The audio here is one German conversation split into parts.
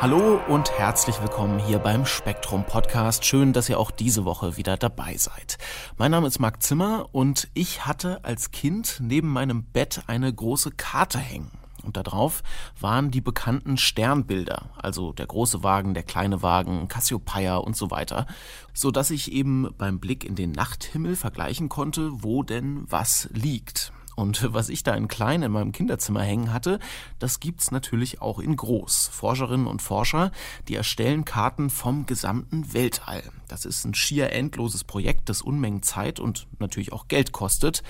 Hallo und herzlich willkommen hier beim Spektrum Podcast. Schön, dass ihr auch diese Woche wieder dabei seid. Mein Name ist Marc Zimmer und ich hatte als Kind neben meinem Bett eine große Karte hängen. Und darauf waren die bekannten Sternbilder, also der große Wagen, der kleine Wagen, Cassiopeia und so weiter, so dass ich eben beim Blick in den Nachthimmel vergleichen konnte, wo denn was liegt. Und was ich da in klein in meinem Kinderzimmer hängen hatte, das gibt's natürlich auch in groß. Forscherinnen und Forscher, die erstellen Karten vom gesamten Weltall. Das ist ein schier endloses Projekt, das Unmengen Zeit und natürlich auch Geld kostet.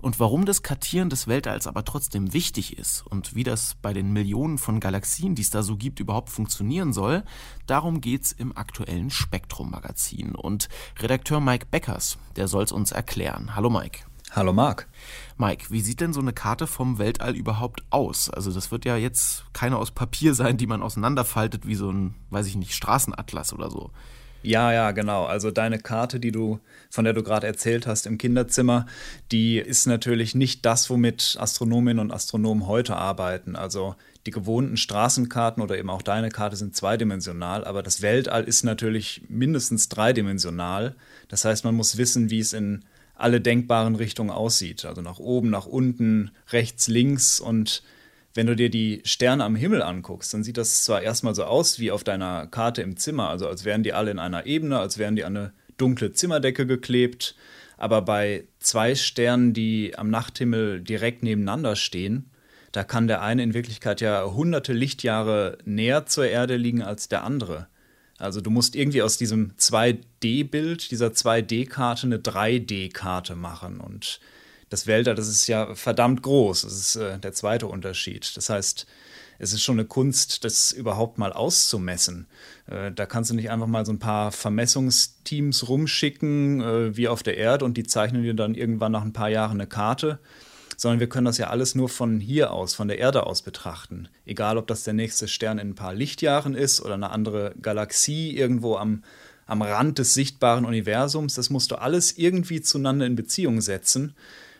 Und warum das Kartieren des Weltalls aber trotzdem wichtig ist und wie das bei den Millionen von Galaxien, die es da so gibt, überhaupt funktionieren soll, darum geht's im aktuellen Spektrum-Magazin. Und Redakteur Mike Beckers, der soll's uns erklären. Hallo Mike. Hallo Marc. Mike, wie sieht denn so eine Karte vom Weltall überhaupt aus? Also das wird ja jetzt keine aus Papier sein, die man auseinanderfaltet wie so ein, weiß ich nicht, Straßenatlas oder so. Ja, ja, genau. Also deine Karte, die du, von der du gerade erzählt hast im Kinderzimmer, die ist natürlich nicht das, womit Astronominnen und Astronomen heute arbeiten. Also die gewohnten Straßenkarten oder eben auch deine Karte sind zweidimensional, aber das Weltall ist natürlich mindestens dreidimensional. Das heißt, man muss wissen, wie es in alle denkbaren Richtungen aussieht. Also nach oben, nach unten, rechts, links. Und wenn du dir die Sterne am Himmel anguckst, dann sieht das zwar erstmal so aus wie auf deiner Karte im Zimmer, also als wären die alle in einer Ebene, als wären die an eine dunkle Zimmerdecke geklebt. Aber bei zwei Sternen, die am Nachthimmel direkt nebeneinander stehen, da kann der eine in Wirklichkeit ja hunderte Lichtjahre näher zur Erde liegen als der andere. Also du musst irgendwie aus diesem 2D-Bild, dieser 2D-Karte eine 3D-Karte machen. Und das Weltall, das ist ja verdammt groß. Das ist äh, der zweite Unterschied. Das heißt, es ist schon eine Kunst, das überhaupt mal auszumessen. Äh, da kannst du nicht einfach mal so ein paar Vermessungsteams rumschicken, äh, wie auf der Erde, und die zeichnen dir dann irgendwann nach ein paar Jahren eine Karte sondern wir können das ja alles nur von hier aus, von der Erde aus betrachten. Egal, ob das der nächste Stern in ein paar Lichtjahren ist oder eine andere Galaxie irgendwo am, am Rand des sichtbaren Universums, das musst du alles irgendwie zueinander in Beziehung setzen.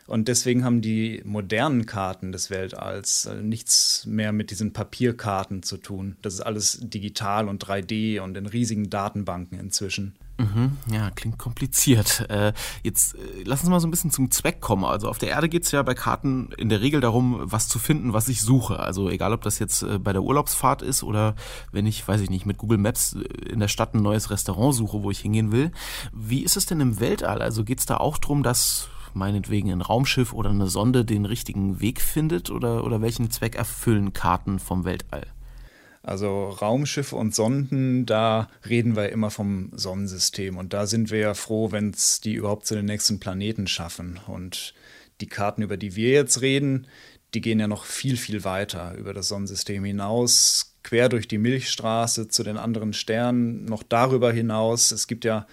Und deswegen haben die modernen Karten des Weltalls äh, nichts mehr mit diesen Papierkarten zu tun. Das ist alles digital und 3D und in riesigen Datenbanken inzwischen. Mhm, ja, klingt kompliziert. Äh, jetzt äh, lass uns mal so ein bisschen zum Zweck kommen. Also auf der Erde geht es ja bei Karten in der Regel darum, was zu finden, was ich suche. Also egal, ob das jetzt äh, bei der Urlaubsfahrt ist oder wenn ich, weiß ich nicht, mit Google Maps äh, in der Stadt ein neues Restaurant suche, wo ich hingehen will. Wie ist es denn im Weltall? Also geht es da auch darum, dass meinetwegen ein Raumschiff oder eine Sonde den richtigen Weg findet oder, oder welchen Zweck erfüllen Karten vom Weltall? Also Raumschiffe und Sonden, da reden wir immer vom Sonnensystem. Und da sind wir ja froh, wenn es die überhaupt zu den nächsten Planeten schaffen. Und die Karten, über die wir jetzt reden, die gehen ja noch viel, viel weiter über das Sonnensystem hinaus, quer durch die Milchstraße zu den anderen Sternen, noch darüber hinaus. Es gibt ja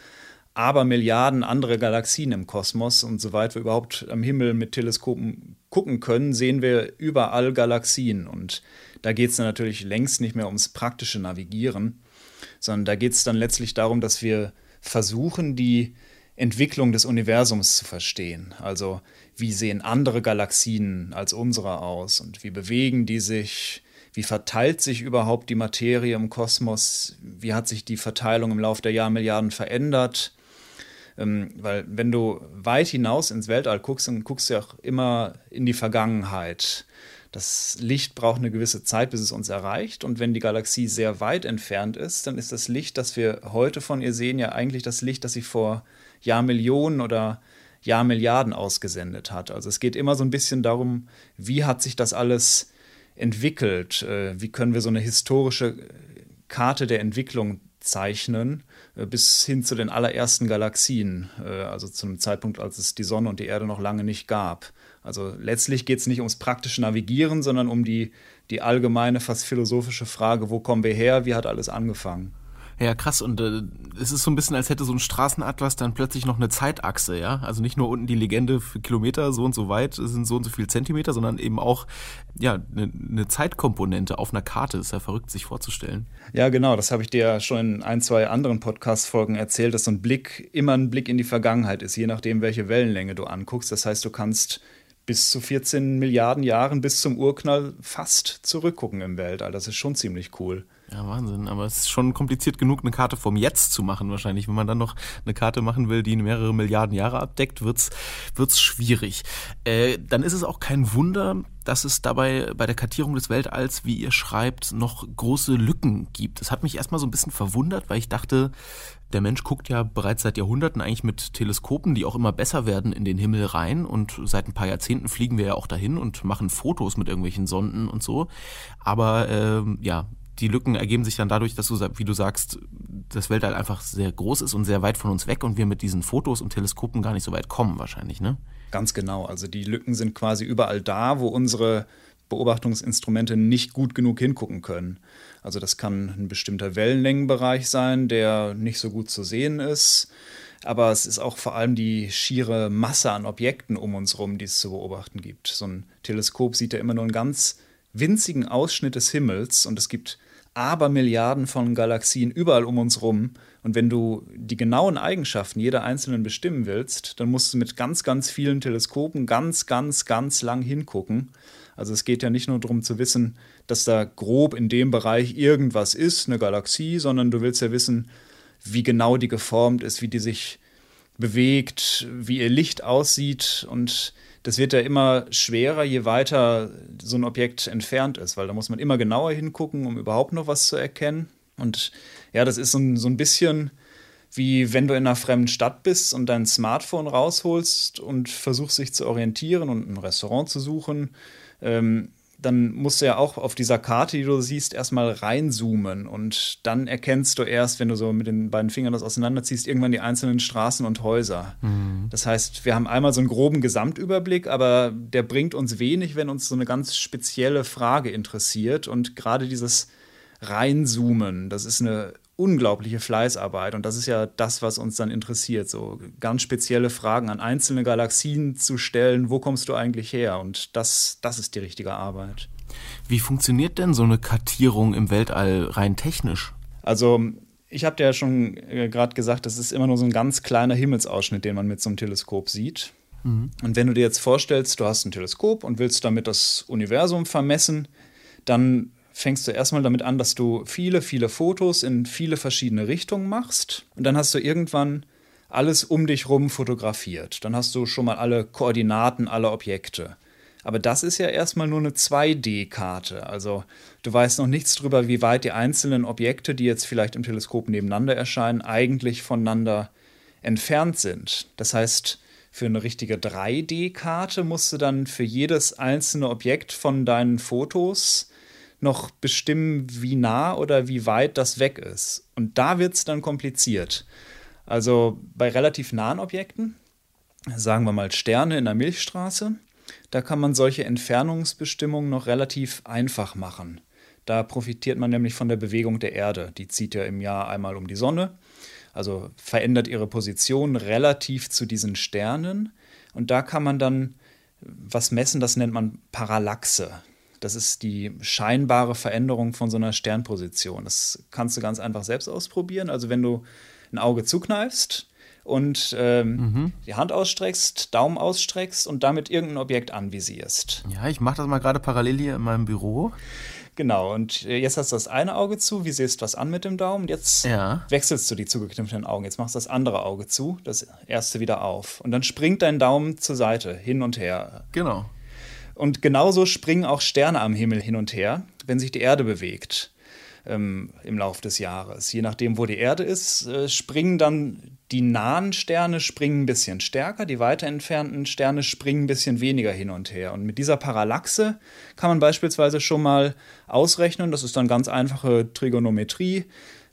aber Milliarden andere Galaxien im Kosmos und soweit wir überhaupt am Himmel mit Teleskopen gucken können, sehen wir überall Galaxien und da geht es dann natürlich längst nicht mehr ums praktische Navigieren, sondern da geht es dann letztlich darum, dass wir versuchen, die Entwicklung des Universums zu verstehen. Also wie sehen andere Galaxien als unsere aus und wie bewegen die sich, wie verteilt sich überhaupt die Materie im Kosmos, wie hat sich die Verteilung im Laufe der Jahrmilliarden verändert. Ähm, weil wenn du weit hinaus ins Weltall guckst, dann guckst du ja auch immer in die Vergangenheit. Das Licht braucht eine gewisse Zeit, bis es uns erreicht. Und wenn die Galaxie sehr weit entfernt ist, dann ist das Licht, das wir heute von ihr sehen, ja eigentlich das Licht, das sie vor Jahrmillionen oder Jahrmilliarden ausgesendet hat. Also es geht immer so ein bisschen darum, wie hat sich das alles entwickelt? Äh, wie können wir so eine historische Karte der Entwicklung zeichnen, äh, bis hin zu den allerersten Galaxien, äh, also zum Zeitpunkt, als es die Sonne und die Erde noch lange nicht gab. Also letztlich geht es nicht ums praktische Navigieren, sondern um die, die allgemeine, fast philosophische Frage, wo kommen wir her, wie hat alles angefangen? Ja, krass. Und äh, es ist so ein bisschen, als hätte so ein Straßenatlas dann plötzlich noch eine Zeitachse, ja. Also nicht nur unten die Legende für Kilometer so und so weit sind so und so viel Zentimeter, sondern eben auch ja eine, eine Zeitkomponente auf einer Karte. Ist ja verrückt, sich vorzustellen. Ja, genau. Das habe ich dir ja schon in ein, zwei anderen Podcast-Folgen erzählt, dass so ein Blick immer ein Blick in die Vergangenheit ist, je nachdem, welche Wellenlänge du anguckst. Das heißt, du kannst bis zu 14 Milliarden Jahren bis zum Urknall fast zurückgucken im Weltall. Das ist schon ziemlich cool. Ja, Wahnsinn. Aber es ist schon kompliziert genug, eine Karte vom Jetzt zu machen wahrscheinlich. Wenn man dann noch eine Karte machen will, die mehrere Milliarden Jahre abdeckt, wird's wird's schwierig. Äh, dann ist es auch kein Wunder, dass es dabei bei der Kartierung des Weltalls, wie ihr schreibt, noch große Lücken gibt. Das hat mich erstmal so ein bisschen verwundert, weil ich dachte, der Mensch guckt ja bereits seit Jahrhunderten eigentlich mit Teleskopen, die auch immer besser werden, in den Himmel rein. Und seit ein paar Jahrzehnten fliegen wir ja auch dahin und machen Fotos mit irgendwelchen Sonden und so. Aber äh, ja, die Lücken ergeben sich dann dadurch, dass du, wie du sagst, das Weltall einfach sehr groß ist und sehr weit von uns weg und wir mit diesen Fotos und Teleskopen gar nicht so weit kommen wahrscheinlich, ne? Ganz genau. Also die Lücken sind quasi überall da, wo unsere Beobachtungsinstrumente nicht gut genug hingucken können. Also das kann ein bestimmter Wellenlängenbereich sein, der nicht so gut zu sehen ist. Aber es ist auch vor allem die schiere Masse an Objekten um uns herum, die es zu beobachten gibt. So ein Teleskop sieht ja immer nur einen ganz winzigen Ausschnitt des Himmels und es gibt Abermilliarden von Galaxien überall um uns rum. Und wenn du die genauen Eigenschaften jeder einzelnen bestimmen willst, dann musst du mit ganz, ganz vielen Teleskopen ganz, ganz, ganz lang hingucken. Also es geht ja nicht nur darum zu wissen, dass da grob in dem Bereich irgendwas ist, eine Galaxie, sondern du willst ja wissen, wie genau die geformt ist, wie die sich bewegt, wie ihr Licht aussieht und das wird ja immer schwerer, je weiter so ein Objekt entfernt ist, weil da muss man immer genauer hingucken, um überhaupt noch was zu erkennen. Und ja, das ist so ein, so ein bisschen wie wenn du in einer fremden Stadt bist und dein Smartphone rausholst und versuchst dich zu orientieren und ein Restaurant zu suchen. Ähm, dann musst du ja auch auf dieser Karte, die du siehst, erstmal reinzoomen und dann erkennst du erst, wenn du so mit den beiden Fingern das auseinanderziehst, irgendwann die einzelnen Straßen und Häuser. Mhm. Das heißt, wir haben einmal so einen groben Gesamtüberblick, aber der bringt uns wenig, wenn uns so eine ganz spezielle Frage interessiert und gerade dieses Reinzoomen, das ist eine unglaubliche Fleißarbeit und das ist ja das, was uns dann interessiert, so ganz spezielle Fragen an einzelne Galaxien zu stellen, wo kommst du eigentlich her? Und das, das ist die richtige Arbeit. Wie funktioniert denn so eine Kartierung im Weltall rein technisch? Also ich habe dir ja schon äh, gerade gesagt, das ist immer nur so ein ganz kleiner Himmelsausschnitt, den man mit so einem Teleskop sieht. Mhm. Und wenn du dir jetzt vorstellst, du hast ein Teleskop und willst damit das Universum vermessen, dann fängst du erstmal damit an, dass du viele, viele Fotos in viele verschiedene Richtungen machst. Und dann hast du irgendwann alles um dich rum fotografiert. Dann hast du schon mal alle Koordinaten aller Objekte. Aber das ist ja erstmal nur eine 2D-Karte. Also du weißt noch nichts darüber, wie weit die einzelnen Objekte, die jetzt vielleicht im Teleskop nebeneinander erscheinen, eigentlich voneinander entfernt sind. Das heißt, für eine richtige 3D-Karte musst du dann für jedes einzelne Objekt von deinen Fotos noch bestimmen, wie nah oder wie weit das weg ist. Und da wird es dann kompliziert. Also bei relativ nahen Objekten, sagen wir mal Sterne in der Milchstraße, da kann man solche Entfernungsbestimmungen noch relativ einfach machen. Da profitiert man nämlich von der Bewegung der Erde. Die zieht ja im Jahr einmal um die Sonne, also verändert ihre Position relativ zu diesen Sternen. Und da kann man dann was messen, das nennt man Parallaxe. Das ist die scheinbare Veränderung von so einer Sternposition. Das kannst du ganz einfach selbst ausprobieren. Also wenn du ein Auge zukneifst und ähm, mhm. die Hand ausstreckst, Daumen ausstreckst und damit irgendein Objekt anvisierst. Ja, ich mache das mal gerade parallel hier in meinem Büro. Genau, und äh, jetzt hast du das eine Auge zu, visierst was an mit dem Daumen, jetzt ja. wechselst du die zugekniffenen Augen. Jetzt machst du das andere Auge zu, das erste wieder auf. Und dann springt dein Daumen zur Seite, hin und her. Genau. Und genauso springen auch Sterne am Himmel hin und her, wenn sich die Erde bewegt ähm, im Laufe des Jahres. Je nachdem, wo die Erde ist, äh, springen dann die nahen Sterne springen ein bisschen stärker, die weiter entfernten Sterne springen ein bisschen weniger hin und her. Und mit dieser Parallaxe kann man beispielsweise schon mal ausrechnen, das ist dann ganz einfache Trigonometrie,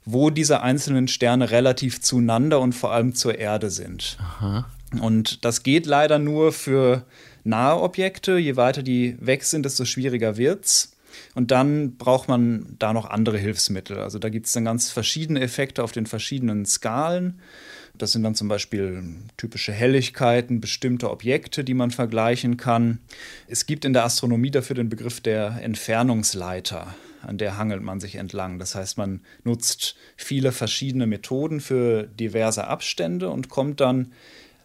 wo diese einzelnen Sterne relativ zueinander und vor allem zur Erde sind. Aha. Und das geht leider nur für nahe Objekte. Je weiter die weg sind, desto schwieriger wird's. Und dann braucht man da noch andere Hilfsmittel. Also da gibt es dann ganz verschiedene Effekte auf den verschiedenen Skalen. Das sind dann zum Beispiel typische Helligkeiten, bestimmte Objekte, die man vergleichen kann. Es gibt in der Astronomie dafür den Begriff der Entfernungsleiter, an der hangelt man sich entlang. Das heißt, man nutzt viele verschiedene Methoden für diverse Abstände und kommt dann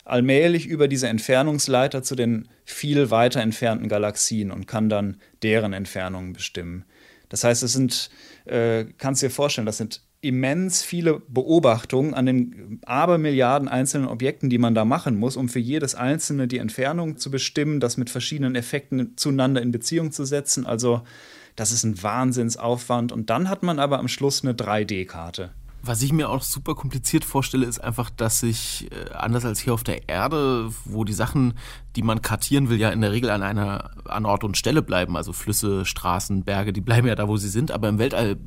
allmählich über diese Entfernungsleiter zu den viel weiter entfernten Galaxien und kann dann deren Entfernungen bestimmen. Das heißt, es sind, äh, kannst du dir vorstellen, das sind immens viele Beobachtungen an den Abermilliarden einzelnen Objekten, die man da machen muss, um für jedes einzelne die Entfernung zu bestimmen, das mit verschiedenen Effekten zueinander in Beziehung zu setzen. Also das ist ein Wahnsinnsaufwand. Und dann hat man aber am Schluss eine 3D-Karte. Was ich mir auch super kompliziert vorstelle, ist einfach, dass ich, äh, anders als hier auf der Erde, wo die Sachen, die man kartieren will, ja in der Regel an einer an Ort und Stelle bleiben. Also Flüsse, Straßen, Berge, die bleiben ja da, wo sie sind. Aber im Weltall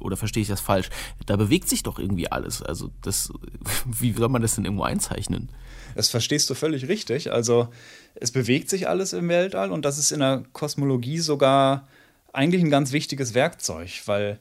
oder verstehe ich das falsch? Da bewegt sich doch irgendwie alles. Also das, wie soll man das denn irgendwo einzeichnen? Das verstehst du völlig richtig. Also es bewegt sich alles im Weltall und das ist in der Kosmologie sogar eigentlich ein ganz wichtiges Werkzeug, weil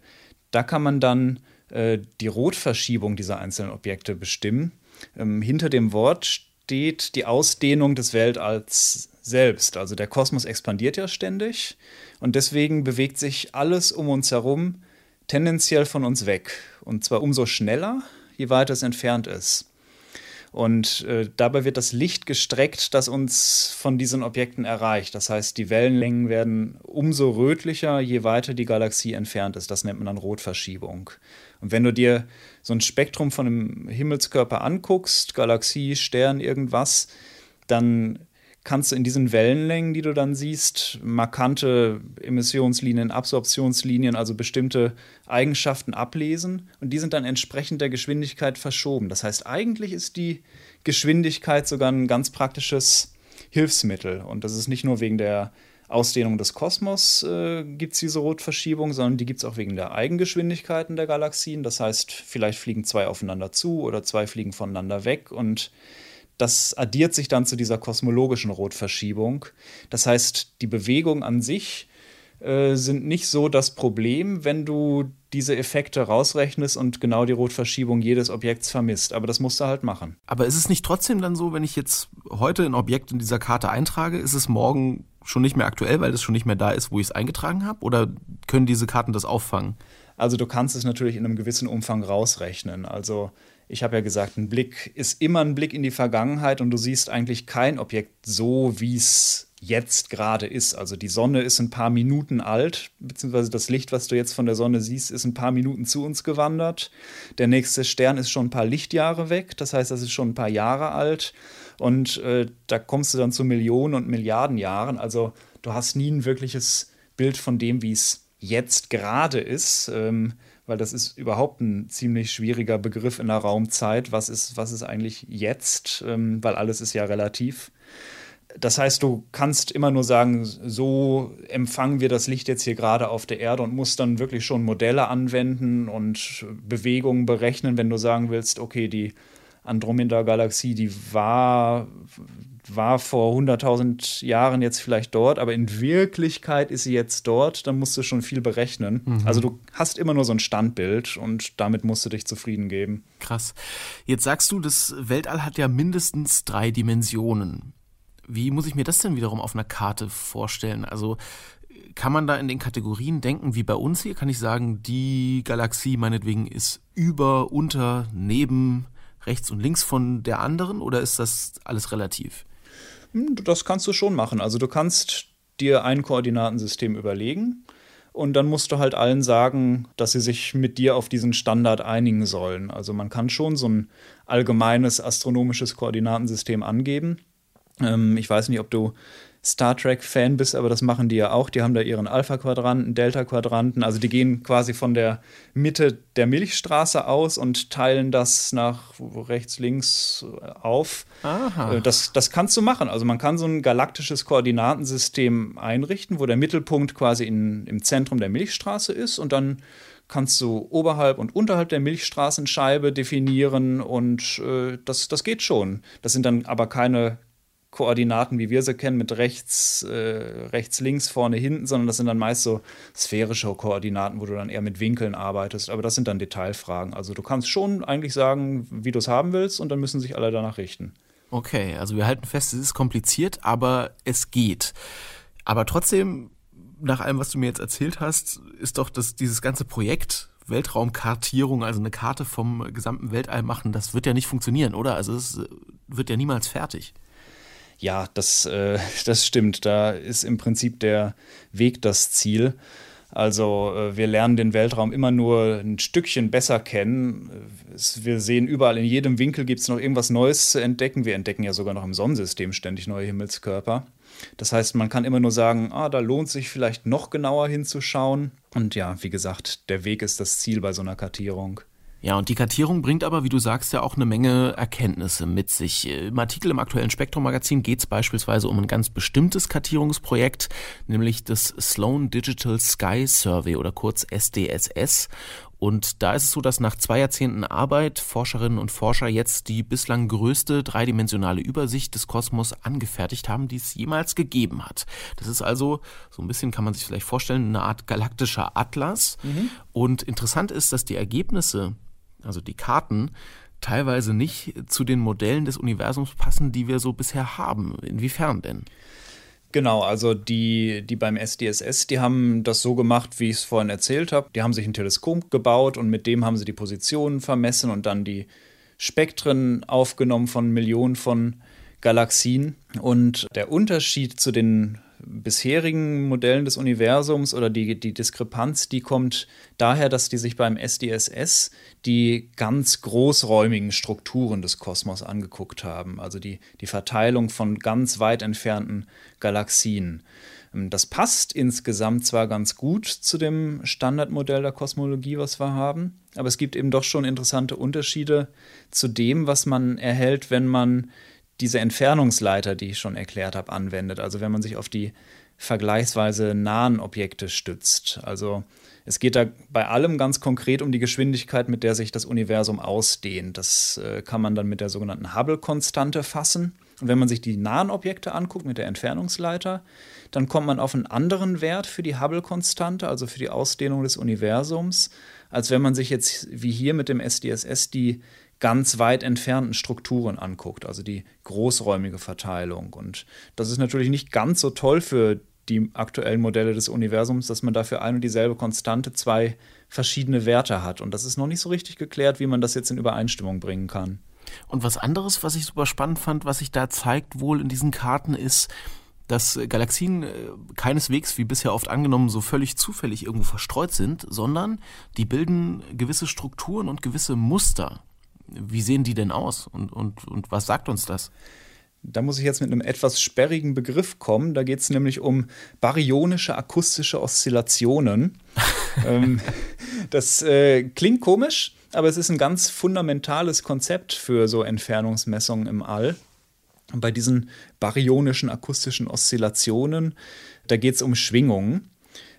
da kann man dann äh, die Rotverschiebung dieser einzelnen Objekte bestimmen. Ähm, hinter dem Wort steht die Ausdehnung des Weltalls selbst. Also der Kosmos expandiert ja ständig und deswegen bewegt sich alles um uns herum tendenziell von uns weg. Und zwar umso schneller, je weiter es entfernt ist. Und äh, dabei wird das Licht gestreckt, das uns von diesen Objekten erreicht. Das heißt, die Wellenlängen werden umso rötlicher, je weiter die Galaxie entfernt ist. Das nennt man dann Rotverschiebung. Und wenn du dir so ein Spektrum von einem Himmelskörper anguckst, Galaxie, Stern, irgendwas, dann kannst du in diesen Wellenlängen, die du dann siehst, markante Emissionslinien, Absorptionslinien, also bestimmte Eigenschaften ablesen und die sind dann entsprechend der Geschwindigkeit verschoben. Das heißt, eigentlich ist die Geschwindigkeit sogar ein ganz praktisches Hilfsmittel und das ist nicht nur wegen der Ausdehnung des Kosmos äh, gibt es diese Rotverschiebung, sondern die gibt es auch wegen der Eigengeschwindigkeiten der Galaxien. Das heißt, vielleicht fliegen zwei aufeinander zu oder zwei fliegen voneinander weg und das addiert sich dann zu dieser kosmologischen Rotverschiebung. Das heißt, die Bewegungen an sich äh, sind nicht so das Problem, wenn du diese Effekte rausrechnest und genau die Rotverschiebung jedes Objekts vermisst. Aber das musst du halt machen. Aber ist es nicht trotzdem dann so, wenn ich jetzt heute ein Objekt in dieser Karte eintrage, ist es morgen schon nicht mehr aktuell, weil es schon nicht mehr da ist, wo ich es eingetragen habe? Oder können diese Karten das auffangen? Also du kannst es natürlich in einem gewissen Umfang rausrechnen. Also ich habe ja gesagt, ein Blick ist immer ein Blick in die Vergangenheit und du siehst eigentlich kein Objekt so, wie es jetzt gerade ist. Also die Sonne ist ein paar Minuten alt, beziehungsweise das Licht, was du jetzt von der Sonne siehst, ist ein paar Minuten zu uns gewandert. Der nächste Stern ist schon ein paar Lichtjahre weg, das heißt, das ist schon ein paar Jahre alt. Und äh, da kommst du dann zu Millionen und Milliarden Jahren. Also du hast nie ein wirkliches Bild von dem, wie es jetzt gerade ist. Ähm, weil das ist überhaupt ein ziemlich schwieriger Begriff in der Raumzeit. Was ist, was ist eigentlich jetzt? Ähm, weil alles ist ja relativ. Das heißt, du kannst immer nur sagen, so empfangen wir das Licht jetzt hier gerade auf der Erde und musst dann wirklich schon Modelle anwenden und Bewegungen berechnen, wenn du sagen willst, okay, die Andromeda-Galaxie, die war war vor 100.000 Jahren jetzt vielleicht dort, aber in Wirklichkeit ist sie jetzt dort, dann musst du schon viel berechnen. Mhm. Also du hast immer nur so ein Standbild und damit musst du dich zufrieden geben. Krass. Jetzt sagst du, das Weltall hat ja mindestens drei Dimensionen. Wie muss ich mir das denn wiederum auf einer Karte vorstellen? Also kann man da in den Kategorien denken, wie bei uns hier? Kann ich sagen, die Galaxie meinetwegen ist über, unter, neben, rechts und links von der anderen oder ist das alles relativ? Hm, das kannst du schon machen. Also du kannst dir ein Koordinatensystem überlegen und dann musst du halt allen sagen, dass sie sich mit dir auf diesen Standard einigen sollen. Also man kann schon so ein allgemeines astronomisches Koordinatensystem angeben. Ähm, ich weiß nicht, ob du Star Trek-Fan bist, aber das machen die ja auch. Die haben da ihren Alpha-Quadranten, Delta-Quadranten. Also die gehen quasi von der Mitte der Milchstraße aus und teilen das nach rechts, links auf. Aha. Äh, das, das kannst du machen. Also man kann so ein galaktisches Koordinatensystem einrichten, wo der Mittelpunkt quasi in, im Zentrum der Milchstraße ist und dann kannst du oberhalb und unterhalb der Milchstraßenscheibe definieren und äh, das, das geht schon. Das sind dann aber keine Koordinaten, wie wir sie kennen, mit rechts, äh, rechts, links, vorne, hinten, sondern das sind dann meist so sphärische Koordinaten, wo du dann eher mit Winkeln arbeitest. Aber das sind dann Detailfragen. Also du kannst schon eigentlich sagen, wie du es haben willst und dann müssen sich alle danach richten. Okay, also wir halten fest, es ist kompliziert, aber es geht. Aber trotzdem, nach allem, was du mir jetzt erzählt hast, ist doch das, dieses ganze Projekt Weltraumkartierung, also eine Karte vom gesamten Weltall machen, das wird ja nicht funktionieren, oder? Also es wird ja niemals fertig. Ja, das, äh, das stimmt. Da ist im Prinzip der Weg das Ziel. Also äh, wir lernen den Weltraum immer nur ein Stückchen besser kennen. Wir sehen überall in jedem Winkel gibt es noch irgendwas Neues zu entdecken. Wir entdecken ja sogar noch im Sonnensystem ständig neue Himmelskörper. Das heißt, man kann immer nur sagen, ah, da lohnt sich vielleicht noch genauer hinzuschauen. Und ja, wie gesagt, der Weg ist das Ziel bei so einer Kartierung. Ja, und die Kartierung bringt aber, wie du sagst, ja auch eine Menge Erkenntnisse mit sich. Im Artikel im aktuellen Spektrum-Magazin geht es beispielsweise um ein ganz bestimmtes Kartierungsprojekt, nämlich das Sloan Digital Sky Survey oder kurz SDSS. Und da ist es so, dass nach zwei Jahrzehnten Arbeit Forscherinnen und Forscher jetzt die bislang größte dreidimensionale Übersicht des Kosmos angefertigt haben, die es jemals gegeben hat. Das ist also, so ein bisschen kann man sich vielleicht vorstellen, eine Art galaktischer Atlas. Mhm. Und interessant ist, dass die Ergebnisse also die Karten, teilweise nicht zu den Modellen des Universums passen, die wir so bisher haben. Inwiefern denn? Genau, also die, die beim SDSS, die haben das so gemacht, wie ich es vorhin erzählt habe. Die haben sich ein Teleskop gebaut und mit dem haben sie die Positionen vermessen und dann die Spektren aufgenommen von Millionen von Galaxien. Und der Unterschied zu den bisherigen Modellen des Universums oder die, die Diskrepanz, die kommt daher, dass die sich beim SDSS die ganz großräumigen Strukturen des Kosmos angeguckt haben, also die, die Verteilung von ganz weit entfernten Galaxien. Ähm, das passt insgesamt zwar ganz gut zu dem Standardmodell der Kosmologie, was wir haben, aber es gibt eben doch schon interessante Unterschiede zu dem, was man erhält, wenn man diese Entfernungsleiter, die ich schon erklärt habe, anwendet. Also wenn man sich auf die vergleichsweise nahen Objekte stützt. Also es geht da bei allem ganz konkret um die Geschwindigkeit, mit der sich das Universum ausdehnt. Das äh, kann man dann mit der sogenannten Hubble-Konstante fassen. Und wenn man sich die nahen Objekte anguckt mit der Entfernungsleiter, dann kommt man auf einen anderen Wert für die Hubble-Konstante, also für die Ausdehnung des Universums, als wenn man sich jetzt wie hier mit dem SDSS die ganz weit entfernten Strukturen anguckt, also die großräumige Verteilung. Und das ist natürlich nicht ganz so toll für die aktuellen Modelle des Universums, dass man dafür ein und dieselbe Konstante zwei verschiedene Werte hat. Und das ist noch nicht so richtig geklärt, wie man das jetzt in Übereinstimmung bringen kann. Und was anderes, was ich super spannend fand, was sich da zeigt wohl in diesen Karten, ist, dass Galaxien äh, keineswegs, wie bisher oft angenommen, so völlig zufällig irgendwo verstreut sind, sondern die bilden gewisse Strukturen und gewisse Muster. Wie sehen die denn aus und, und, und was sagt uns das? Da muss ich jetzt mit einem etwas sperrigen Begriff kommen. Da geht es nämlich um baryonische akustische Oszillationen. ähm, das äh, klingt komisch, aber es ist ein ganz fundamentales Konzept für so Entfernungsmessungen im All. Und bei diesen baryonischen akustischen Oszillationen, da geht es um Schwingungen,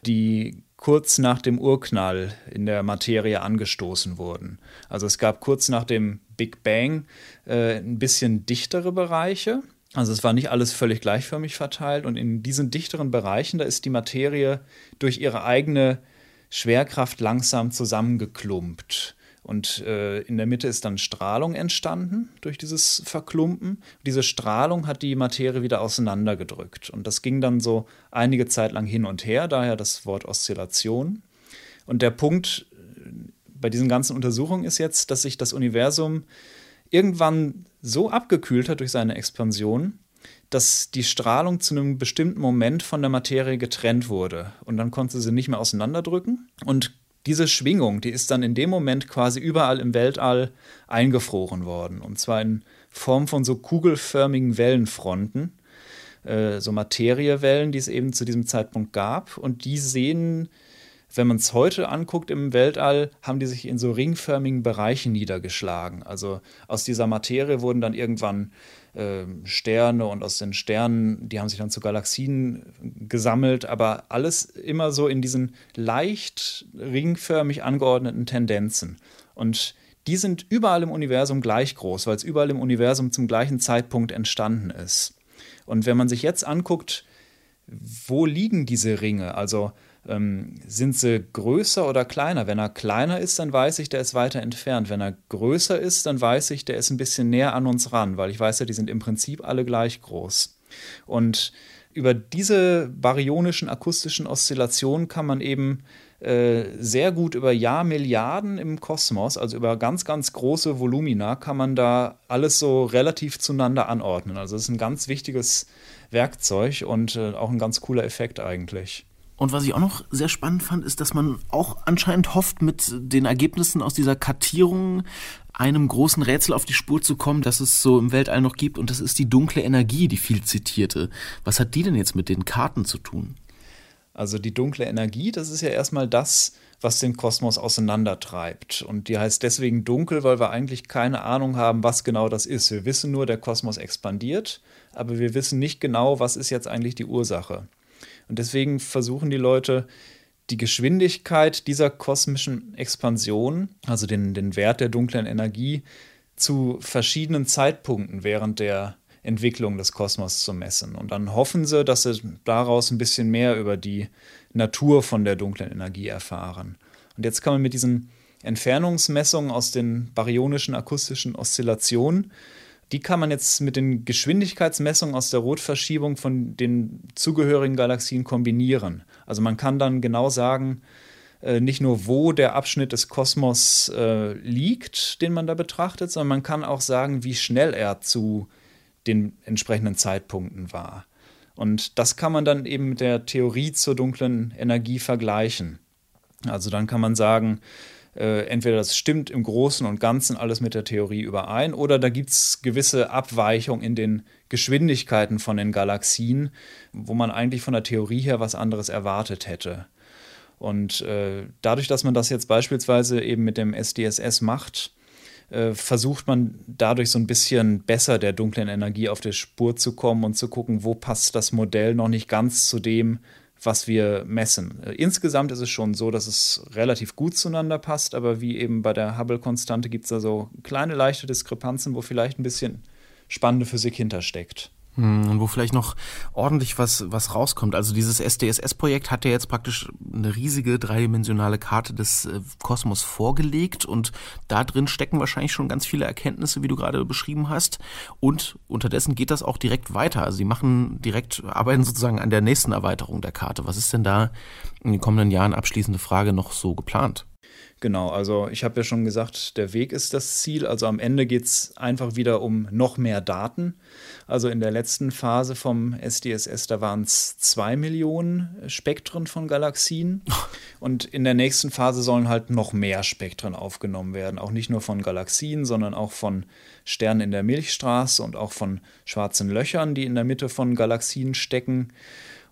die kurz nach dem Urknall in der Materie angestoßen wurden. Also es gab kurz nach dem Big Bang äh, ein bisschen dichtere Bereiche. Also es war nicht alles völlig gleichförmig verteilt und in diesen dichteren Bereichen, da ist die Materie durch ihre eigene Schwerkraft langsam zusammengeklumpt. Und äh, in der Mitte ist dann Strahlung entstanden durch dieses Verklumpen. Diese Strahlung hat die Materie wieder auseinandergedrückt. Und das ging dann so einige Zeit lang hin und her, daher das Wort Oszillation. Und der Punkt äh, bei diesen ganzen Untersuchungen ist jetzt, dass sich das Universum irgendwann so abgekühlt hat durch seine Expansion, dass die Strahlung zu einem bestimmten Moment von der Materie getrennt wurde. Und dann konnte sie nicht mehr auseinanderdrücken. Und diese Schwingung, die ist dann in dem Moment quasi überall im Weltall eingefroren worden. Und zwar in Form von so kugelförmigen Wellenfronten, äh, so Materiewellen, die es eben zu diesem Zeitpunkt gab. Und die sehen, wenn man es heute anguckt im Weltall, haben die sich in so ringförmigen Bereichen niedergeschlagen. Also aus dieser Materie wurden dann irgendwann ähm, Sterne und aus den Sternen, die haben sich dann zu Galaxien gesammelt, aber alles immer so in diesen leicht ringförmig angeordneten Tendenzen. Und die sind überall im Universum gleich groß, weil es überall im Universum zum gleichen Zeitpunkt entstanden ist. Und wenn man sich jetzt anguckt, wo liegen diese Ringe? Also ähm, sind sie größer oder kleiner? Wenn er kleiner ist, dann weiß ich, der ist weiter entfernt. Wenn er größer ist, dann weiß ich, der ist ein bisschen näher an uns ran, weil ich weiß ja, die sind im Prinzip alle gleich groß. Und über diese baryonischen akustischen Oszillationen kann man eben äh, sehr gut über Jahrmilliarden im Kosmos, also über ganz, ganz große Volumina, kann man da alles so relativ zueinander anordnen. Also es ist ein ganz wichtiges Werkzeug und äh, auch ein ganz cooler Effekt eigentlich. Und was ich auch noch sehr spannend fand, ist, dass man auch anscheinend hofft, mit den Ergebnissen aus dieser Kartierung einem großen Rätsel auf die Spur zu kommen, das es so im Weltall noch gibt. Und das ist die dunkle Energie, die viel zitierte. Was hat die denn jetzt mit den Karten zu tun? Also die dunkle Energie, das ist ja erstmal das, was den Kosmos auseinandertreibt. Und die heißt deswegen dunkel, weil wir eigentlich keine Ahnung haben, was genau das ist. Wir wissen nur, der Kosmos expandiert, aber wir wissen nicht genau, was ist jetzt eigentlich die Ursache. Und deswegen versuchen die Leute, die Geschwindigkeit dieser kosmischen Expansion, also den, den Wert der dunklen Energie, zu verschiedenen Zeitpunkten während der Entwicklung des Kosmos zu messen. Und dann hoffen sie, dass sie daraus ein bisschen mehr über die Natur von der dunklen Energie erfahren. Und jetzt kann man mit diesen Entfernungsmessungen aus den baryonischen akustischen Oszillationen die kann man jetzt mit den Geschwindigkeitsmessungen aus der Rotverschiebung von den zugehörigen Galaxien kombinieren. Also man kann dann genau sagen, äh, nicht nur wo der Abschnitt des Kosmos äh, liegt, den man da betrachtet, sondern man kann auch sagen, wie schnell er zu den entsprechenden Zeitpunkten war. Und das kann man dann eben mit der Theorie zur dunklen Energie vergleichen. Also dann kann man sagen, äh, entweder das stimmt im Großen und Ganzen alles mit der Theorie überein oder da gibt es gewisse Abweichungen in den Geschwindigkeiten von den Galaxien, wo man eigentlich von der Theorie her was anderes erwartet hätte. Und äh, dadurch, dass man das jetzt beispielsweise eben mit dem SDSS macht, äh, versucht man dadurch so ein bisschen besser der dunklen Energie auf die Spur zu kommen und zu gucken, wo passt das Modell noch nicht ganz zu dem, was wir messen. Äh, insgesamt ist es schon so, dass es relativ gut zueinander passt, aber wie eben bei der Hubble-Konstante gibt es da so kleine leichte Diskrepanzen, wo vielleicht ein bisschen spannende Physik hintersteckt. Hm, und wo vielleicht noch ordentlich was, was rauskommt. Also dieses SDSS-Projekt hat ja jetzt praktisch eine riesige dreidimensionale Karte des äh, Kosmos vorgelegt und da drin stecken wahrscheinlich schon ganz viele Erkenntnisse, wie du gerade beschrieben hast. Und unterdessen geht das auch direkt weiter. Also sie machen direkt, arbeiten sozusagen an der nächsten Erweiterung der Karte. Was ist denn da in den kommenden Jahren abschließende Frage noch so geplant? Genau, also ich habe ja schon gesagt, der Weg ist das Ziel. Also am Ende geht es einfach wieder um noch mehr Daten. Also in der letzten Phase vom SDSS, da waren es zwei Millionen Spektren von Galaxien. Und in der nächsten Phase sollen halt noch mehr Spektren aufgenommen werden. Auch nicht nur von Galaxien, sondern auch von Sternen in der Milchstraße und auch von schwarzen Löchern, die in der Mitte von Galaxien stecken.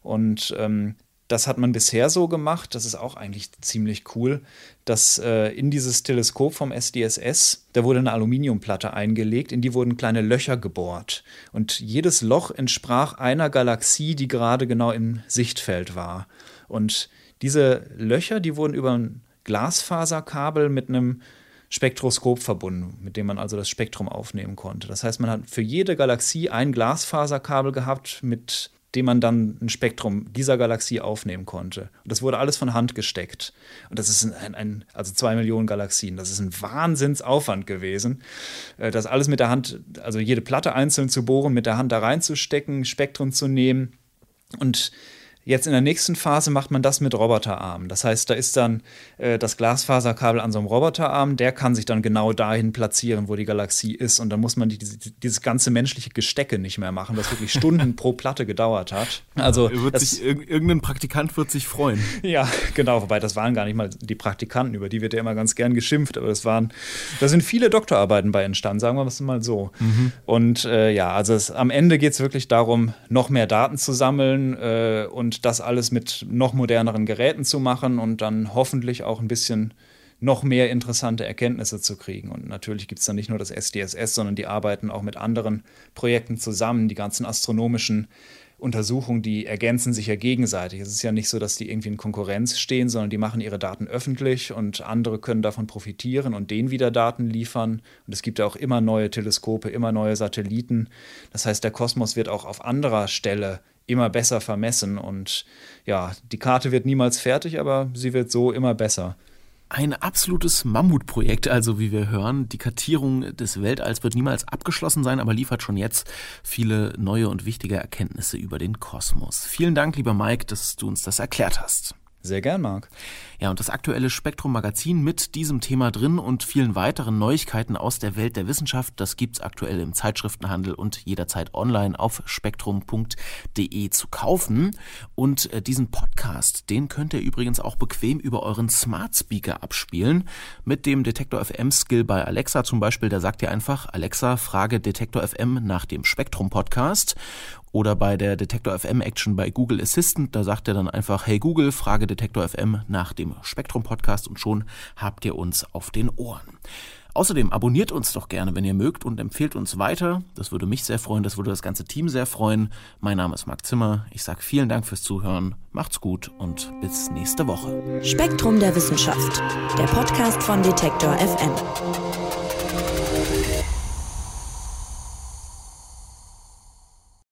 Und ähm, das hat man bisher so gemacht, das ist auch eigentlich ziemlich cool, dass äh, in dieses Teleskop vom SDSS, da wurde eine Aluminiumplatte eingelegt, in die wurden kleine Löcher gebohrt. Und jedes Loch entsprach einer Galaxie, die gerade genau im Sichtfeld war. Und diese Löcher, die wurden über ein Glasfaserkabel mit einem Spektroskop verbunden, mit dem man also das Spektrum aufnehmen konnte. Das heißt, man hat für jede Galaxie ein Glasfaserkabel gehabt mit dem man dann ein Spektrum dieser Galaxie aufnehmen konnte. Und das wurde alles von Hand gesteckt. Und das ist ein, ein also zwei Millionen Galaxien. Das ist ein Wahnsinnsaufwand gewesen, äh, das alles mit der Hand, also jede Platte einzeln zu bohren, mit der Hand da reinzustecken, Spektrum zu nehmen. Und Jetzt in der nächsten Phase macht man das mit Roboterarmen. Das heißt, da ist dann äh, das Glasfaserkabel an so einem Roboterarm, der kann sich dann genau dahin platzieren, wo die Galaxie ist. Und dann muss man die, dieses ganze menschliche Gestecke nicht mehr machen, das wirklich Stunden pro Platte gedauert hat. Also ja, sich, irgendein Praktikant wird sich freuen. Ja, genau. Wobei das waren gar nicht mal die Praktikanten, über die wird ja immer ganz gern geschimpft. Aber das waren, da sind viele Doktorarbeiten bei entstanden, sagen wir es mal so. Mhm. Und äh, ja, also es, am Ende geht es wirklich darum, noch mehr Daten zu sammeln äh, das alles mit noch moderneren Geräten zu machen und dann hoffentlich auch ein bisschen noch mehr interessante Erkenntnisse zu kriegen. Und natürlich gibt es dann nicht nur das SDSS, sondern die arbeiten auch mit anderen Projekten zusammen, die ganzen astronomischen Untersuchungen, die ergänzen sich ja gegenseitig. Es ist ja nicht so, dass die irgendwie in Konkurrenz stehen, sondern die machen ihre Daten öffentlich und andere können davon profitieren und denen wieder Daten liefern. Und es gibt ja auch immer neue Teleskope, immer neue Satelliten. Das heißt, der Kosmos wird auch auf anderer Stelle immer besser vermessen. Und ja, die Karte wird niemals fertig, aber sie wird so immer besser. Ein absolutes Mammutprojekt, also wie wir hören. Die Kartierung des Weltalls wird niemals abgeschlossen sein, aber liefert schon jetzt viele neue und wichtige Erkenntnisse über den Kosmos. Vielen Dank, lieber Mike, dass du uns das erklärt hast. Sehr gern, Marc. Ja, und das aktuelle Spektrum Magazin mit diesem Thema drin und vielen weiteren Neuigkeiten aus der Welt der Wissenschaft, das gibt's aktuell im Zeitschriftenhandel und jederzeit online auf spektrum.de zu kaufen. Und äh, diesen Podcast, den könnt ihr übrigens auch bequem über euren Smart Speaker abspielen. Mit dem Detektor FM Skill bei Alexa zum Beispiel, da sagt ihr einfach, Alexa, frage Detektor FM nach dem Spektrum Podcast oder bei der Detektor FM Action bei Google Assistant, da sagt er dann einfach, hey Google, frage Detektor FM nach dem Spektrum Podcast und schon habt ihr uns auf den Ohren. Außerdem abonniert uns doch gerne, wenn ihr mögt und empfehlt uns weiter. Das würde mich sehr freuen, das würde das ganze Team sehr freuen. Mein Name ist Marc Zimmer. Ich sage vielen Dank fürs Zuhören. Macht's gut und bis nächste Woche. Spektrum der Wissenschaft, der Podcast von Detektor FM.